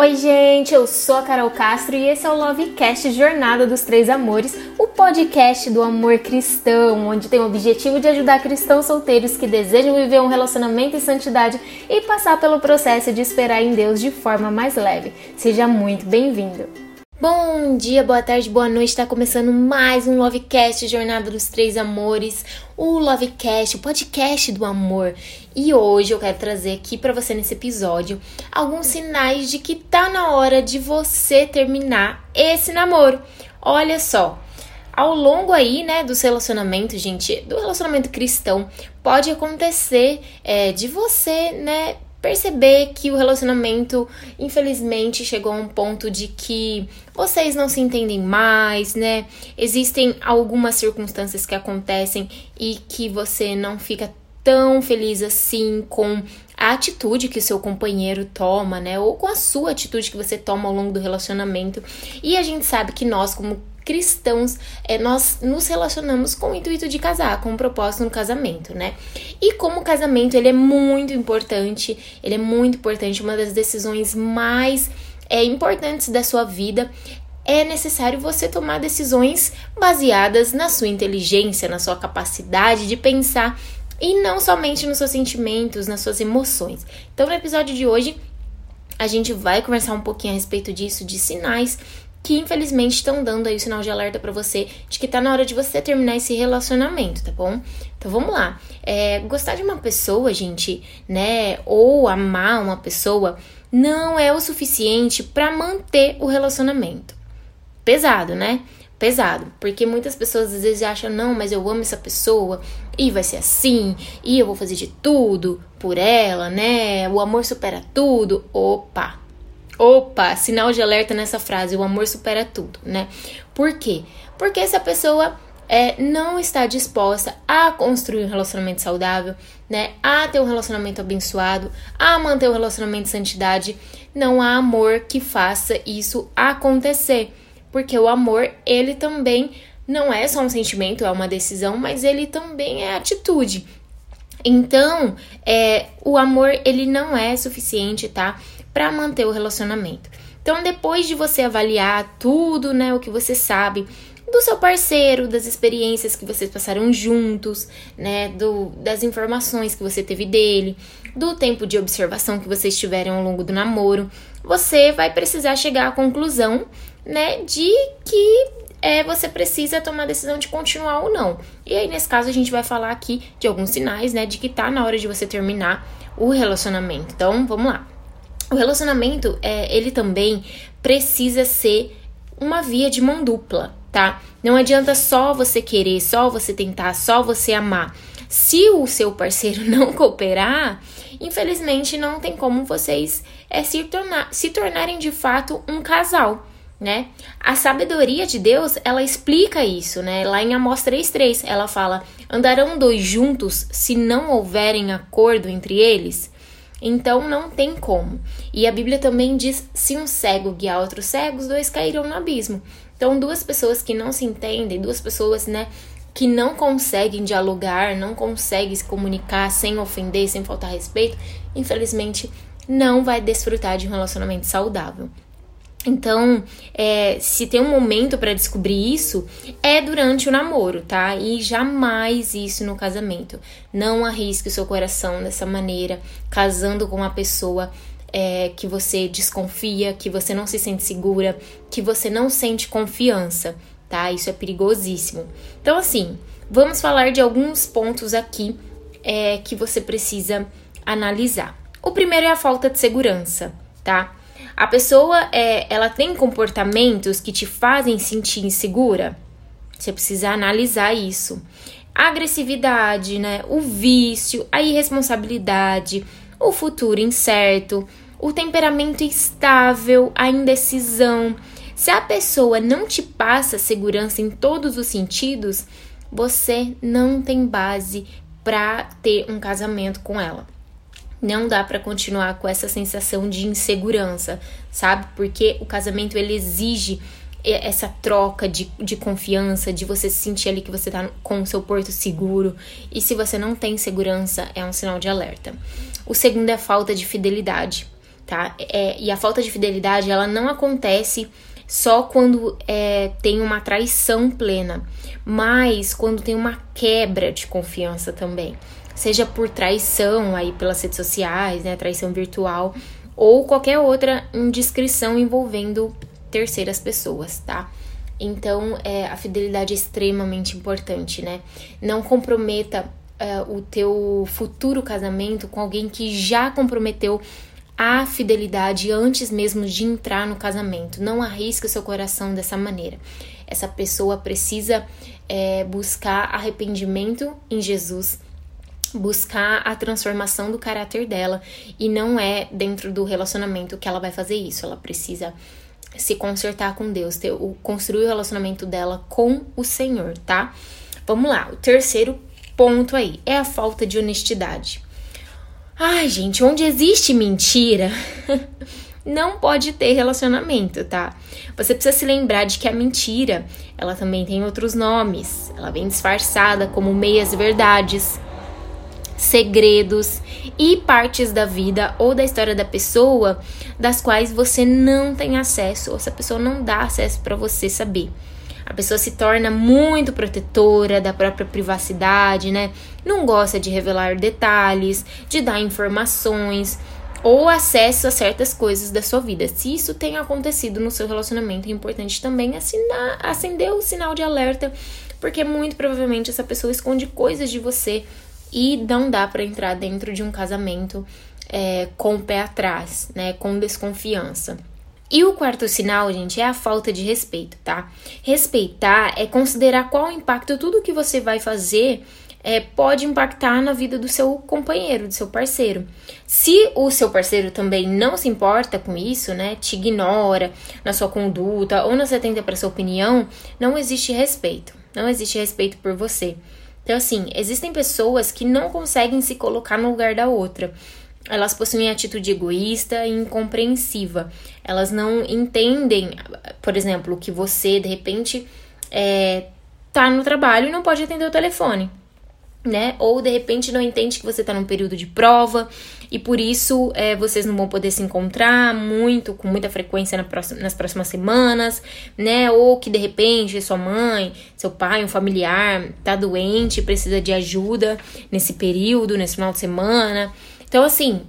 Oi, gente, eu sou a Carol Castro e esse é o Lovecast Jornada dos Três Amores, o podcast do amor cristão, onde tem o objetivo de ajudar cristãos solteiros que desejam viver um relacionamento em santidade e passar pelo processo de esperar em Deus de forma mais leve. Seja muito bem-vindo! Bom dia, boa tarde, boa noite. Está começando mais um Lovecast Jornada dos Três Amores, o Lovecast, o podcast do amor. E hoje eu quero trazer aqui para você nesse episódio alguns sinais de que tá na hora de você terminar esse namoro. Olha só, ao longo aí, né, dos relacionamentos, gente, do relacionamento cristão, pode acontecer é, de você, né, perceber que o relacionamento, infelizmente, chegou a um ponto de que vocês não se entendem mais, né? Existem algumas circunstâncias que acontecem e que você não fica tão feliz assim com a atitude que o seu companheiro toma, né? Ou com a sua atitude que você toma ao longo do relacionamento. E a gente sabe que nós, como cristãos, é, nós nos relacionamos com o intuito de casar, com o propósito no casamento, né? E como o casamento ele é muito importante, ele é muito importante, uma das decisões mais é, importantes da sua vida é necessário você tomar decisões baseadas na sua inteligência, na sua capacidade de pensar e não somente nos seus sentimentos, nas suas emoções. Então, no episódio de hoje, a gente vai conversar um pouquinho a respeito disso, de sinais que infelizmente estão dando aí o sinal de alerta para você de que tá na hora de você terminar esse relacionamento, tá bom? Então vamos lá. É, gostar de uma pessoa, gente, né, ou amar uma pessoa não é o suficiente para manter o relacionamento. Pesado, né? Pesado, porque muitas pessoas às vezes acham, não, mas eu amo essa pessoa e vai ser assim, e eu vou fazer de tudo por ela, né? O amor supera tudo. Opa, Opa, sinal de alerta nessa frase, o amor supera tudo, né? Por quê? Porque essa pessoa é, não está disposta a construir um relacionamento saudável, né? A ter um relacionamento abençoado, a manter um relacionamento de santidade. Não há amor que faça isso acontecer. Porque o amor, ele também não é só um sentimento, é uma decisão, mas ele também é atitude. Então, é, o amor, ele não é suficiente, tá? Para manter o relacionamento. Então, depois de você avaliar tudo, né, o que você sabe do seu parceiro, das experiências que vocês passaram juntos, né, do, das informações que você teve dele, do tempo de observação que vocês tiveram ao longo do namoro, você vai precisar chegar à conclusão, né, de que é, você precisa tomar a decisão de continuar ou não. E aí, nesse caso, a gente vai falar aqui de alguns sinais, né, de que tá na hora de você terminar o relacionamento. Então, vamos lá. O relacionamento, é, ele também precisa ser uma via de mão dupla, tá? Não adianta só você querer, só você tentar, só você amar. Se o seu parceiro não cooperar, infelizmente não tem como vocês é, se, tornar, se tornarem de fato um casal, né? A sabedoria de Deus, ela explica isso, né? Lá em Amós 3.3, ela fala, andarão dois juntos se não houverem acordo entre eles? Então não tem como. E a Bíblia também diz: se um cego guiar outros cegos, dois cairão no abismo. Então, duas pessoas que não se entendem, duas pessoas, né, que não conseguem dialogar, não conseguem se comunicar sem ofender, sem faltar respeito, infelizmente não vai desfrutar de um relacionamento saudável. Então, é, se tem um momento para descobrir isso, é durante o namoro, tá? E jamais isso no casamento. Não arrisque o seu coração dessa maneira, casando com uma pessoa é, que você desconfia, que você não se sente segura, que você não sente confiança, tá? Isso é perigosíssimo. Então, assim, vamos falar de alguns pontos aqui é, que você precisa analisar. O primeiro é a falta de segurança, tá? A pessoa é, ela tem comportamentos que te fazem sentir insegura. Você precisa analisar isso. A agressividade, né? O vício, a irresponsabilidade, o futuro incerto, o temperamento instável, a indecisão. Se a pessoa não te passa segurança em todos os sentidos, você não tem base para ter um casamento com ela. Não dá para continuar com essa sensação de insegurança, sabe? Porque o casamento ele exige essa troca de, de confiança, de você se sentir ali que você tá com o seu porto seguro. E se você não tem segurança, é um sinal de alerta. O segundo é a falta de fidelidade. tá? É, e a falta de fidelidade, ela não acontece só quando é, tem uma traição plena, mas quando tem uma quebra de confiança também. Seja por traição aí pelas redes sociais, né? Traição virtual, ou qualquer outra indiscrição envolvendo terceiras pessoas, tá? Então, é, a fidelidade é extremamente importante, né? Não comprometa é, o teu futuro casamento com alguém que já comprometeu a fidelidade antes mesmo de entrar no casamento. Não arrisque o seu coração dessa maneira. Essa pessoa precisa é, buscar arrependimento em Jesus, buscar a transformação do caráter dela e não é dentro do relacionamento que ela vai fazer isso. Ela precisa se consertar com Deus, ter, o, construir o relacionamento dela com o Senhor, tá? Vamos lá, o terceiro ponto aí é a falta de honestidade. Ai, gente, onde existe mentira, não pode ter relacionamento, tá? Você precisa se lembrar de que a mentira, ela também tem outros nomes. Ela vem disfarçada como meias verdades, segredos e partes da vida ou da história da pessoa das quais você não tem acesso, ou essa pessoa não dá acesso para você saber. A pessoa se torna muito protetora da própria privacidade, né? Não gosta de revelar detalhes, de dar informações ou acesso a certas coisas da sua vida. Se isso tem acontecido no seu relacionamento, é importante também assinar, acender o sinal de alerta, porque muito provavelmente essa pessoa esconde coisas de você e não dá para entrar dentro de um casamento é, com o pé atrás, né? Com desconfiança. E o quarto sinal, gente, é a falta de respeito, tá? Respeitar é considerar qual impacto tudo que você vai fazer é, pode impactar na vida do seu companheiro, do seu parceiro. Se o seu parceiro também não se importa com isso, né, te ignora na sua conduta ou não se atenta para sua opinião, não existe respeito. Não existe respeito por você. Então, assim, existem pessoas que não conseguem se colocar no lugar da outra. Elas possuem atitude egoísta e incompreensiva. Elas não entendem, por exemplo, que você, de repente, é, tá no trabalho e não pode atender o telefone né? Ou de repente não entende que você está num período de prova e por isso é, vocês não vão poder se encontrar muito, com muita frequência na próxima, nas próximas semanas, né? Ou que de repente sua mãe, seu pai, um familiar tá doente, precisa de ajuda nesse período, nesse final de semana. Então, assim,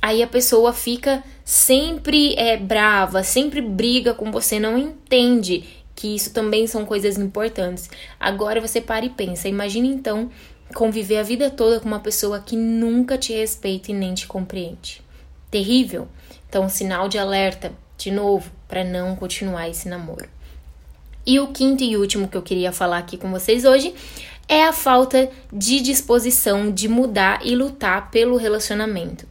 aí a pessoa fica sempre é, brava, sempre briga com você, não entende que isso também são coisas importantes. Agora você para e pensa, imagine então conviver a vida toda com uma pessoa que nunca te respeita e nem te compreende. Terrível. Então, sinal de alerta, de novo, para não continuar esse namoro. E o quinto e último que eu queria falar aqui com vocês hoje é a falta de disposição de mudar e lutar pelo relacionamento.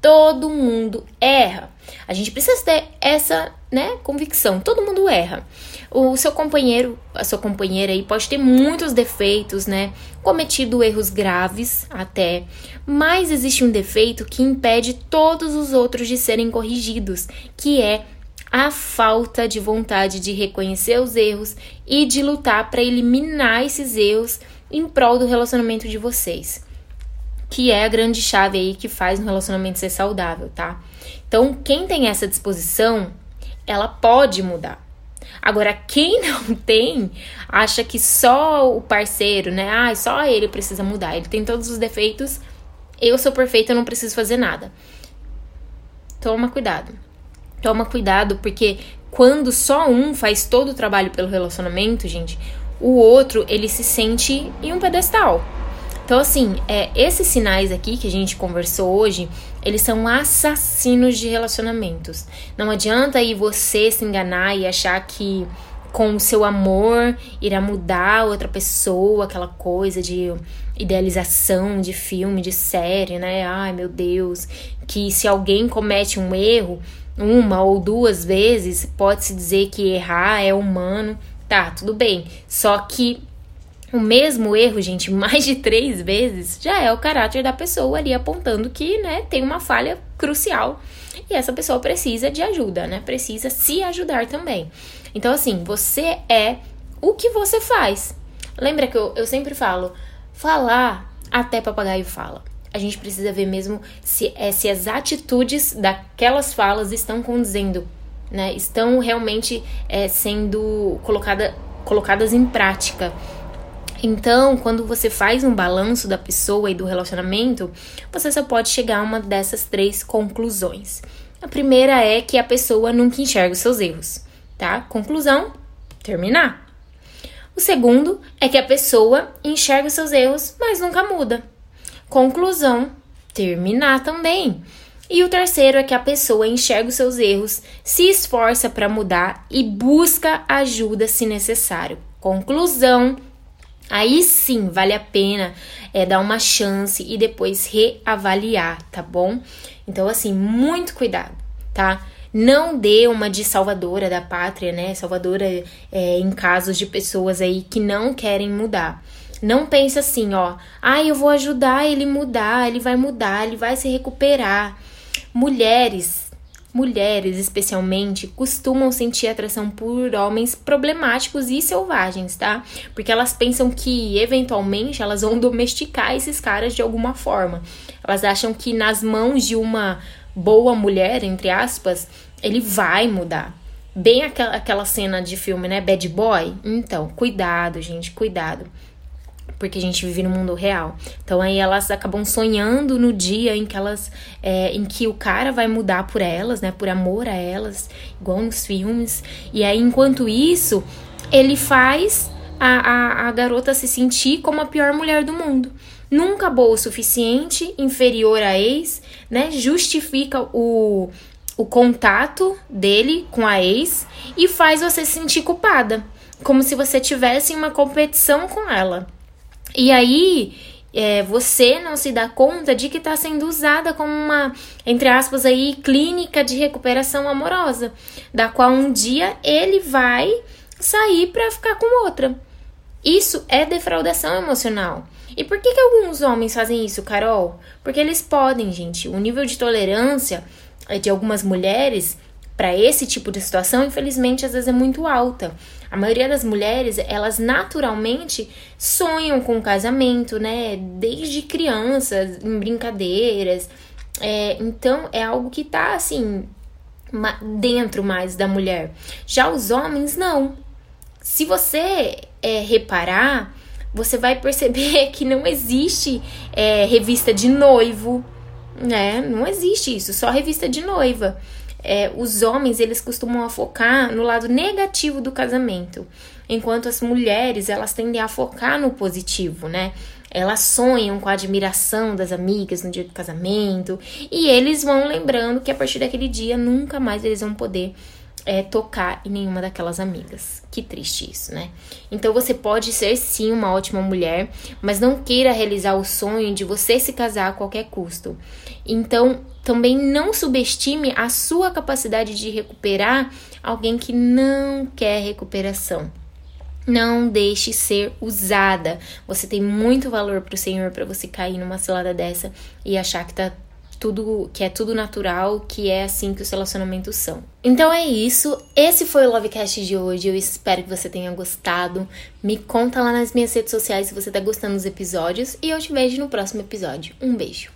Todo mundo erra. A gente precisa ter essa, né, convicção. Todo mundo erra. O seu companheiro, a sua companheira aí pode ter muitos defeitos, né? Cometido erros graves até, mas existe um defeito que impede todos os outros de serem corrigidos, que é a falta de vontade de reconhecer os erros e de lutar para eliminar esses erros em prol do relacionamento de vocês. Que é a grande chave aí que faz um relacionamento ser saudável, tá? Então, quem tem essa disposição, ela pode mudar. Agora, quem não tem, acha que só o parceiro, né? Ah, só ele precisa mudar. Ele tem todos os defeitos. Eu sou perfeita, eu não preciso fazer nada. Toma cuidado. Toma cuidado, porque quando só um faz todo o trabalho pelo relacionamento, gente, o outro ele se sente em um pedestal. Então, assim, é, esses sinais aqui que a gente conversou hoje, eles são assassinos de relacionamentos. Não adianta aí você se enganar e achar que com o seu amor irá mudar outra pessoa, aquela coisa de idealização de filme, de série, né? Ai, meu Deus, que se alguém comete um erro uma ou duas vezes, pode-se dizer que errar é humano. Tá, tudo bem. Só que o mesmo erro, gente, mais de três vezes, já é o caráter da pessoa ali apontando que, né, tem uma falha crucial. E essa pessoa precisa de ajuda, né? Precisa se ajudar também. Então, assim, você é o que você faz. Lembra que eu, eu sempre falo, falar até papagaio fala. a gente precisa ver mesmo se, é, se as atitudes daquelas falas estão condizendo, né? Estão realmente é, sendo colocada, colocadas em prática. Então, quando você faz um balanço da pessoa e do relacionamento, você só pode chegar a uma dessas três conclusões. A primeira é que a pessoa nunca enxerga os seus erros, tá? Conclusão: terminar. O segundo é que a pessoa enxerga os seus erros, mas nunca muda. Conclusão: terminar também. E o terceiro é que a pessoa enxerga os seus erros, se esforça para mudar e busca ajuda se necessário. Conclusão: aí sim vale a pena é, dar uma chance e depois reavaliar, tá bom? Então, assim, muito cuidado, tá? Não dê uma de salvadora da pátria, né? Salvadora é, em casos de pessoas aí que não querem mudar. Não pense assim, ó. Ah, eu vou ajudar ele mudar, ele vai mudar, ele vai se recuperar. Mulheres, mulheres especialmente, costumam sentir atração por homens problemáticos e selvagens, tá? Porque elas pensam que eventualmente elas vão domesticar esses caras de alguma forma. Elas acham que nas mãos de uma boa mulher, entre aspas, ele vai mudar. Bem aquela, aquela cena de filme, né? Bad Boy. Então, cuidado, gente, cuidado. Porque a gente vive no mundo real. Então aí elas acabam sonhando no dia em que elas. É, em que o cara vai mudar por elas, né? Por amor a elas, igual nos filmes. E aí, enquanto isso, ele faz a, a, a garota se sentir como a pior mulher do mundo nunca boa o suficiente, inferior a ex, né? Justifica o, o contato dele com a ex e faz você se sentir culpada, como se você tivesse uma competição com ela. E aí é, você não se dá conta de que está sendo usada como uma, entre aspas, aí, clínica de recuperação amorosa, da qual um dia ele vai sair para ficar com outra. Isso é defraudação emocional. E por que, que alguns homens fazem isso, Carol? Porque eles podem, gente. O nível de tolerância eh, de algumas mulheres para esse tipo de situação, infelizmente, às vezes é muito alta. A maioria das mulheres, elas naturalmente sonham com casamento, né? Desde crianças, em brincadeiras. É, então, é algo que tá assim dentro mais da mulher. Já os homens, não. Se você é, reparar, você vai perceber que não existe é, revista de noivo, né? Não existe isso, só revista de noiva. É, os homens eles costumam focar no lado negativo do casamento, enquanto as mulheres elas tendem a focar no positivo, né? Elas sonham com a admiração das amigas no dia do casamento e eles vão lembrando que a partir daquele dia nunca mais eles vão poder é, tocar em nenhuma daquelas amigas. Que triste isso, né? Então você pode ser sim uma ótima mulher, mas não queira realizar o sonho de você se casar a qualquer custo. Então também não subestime a sua capacidade de recuperar alguém que não quer recuperação. Não deixe ser usada. Você tem muito valor para o Senhor para você cair numa cilada dessa e achar que tá tudo que é tudo natural, que é assim que os relacionamentos são. Então é isso. Esse foi o Lovecast de hoje. Eu espero que você tenha gostado. Me conta lá nas minhas redes sociais se você tá gostando dos episódios e eu te vejo no próximo episódio. Um beijo.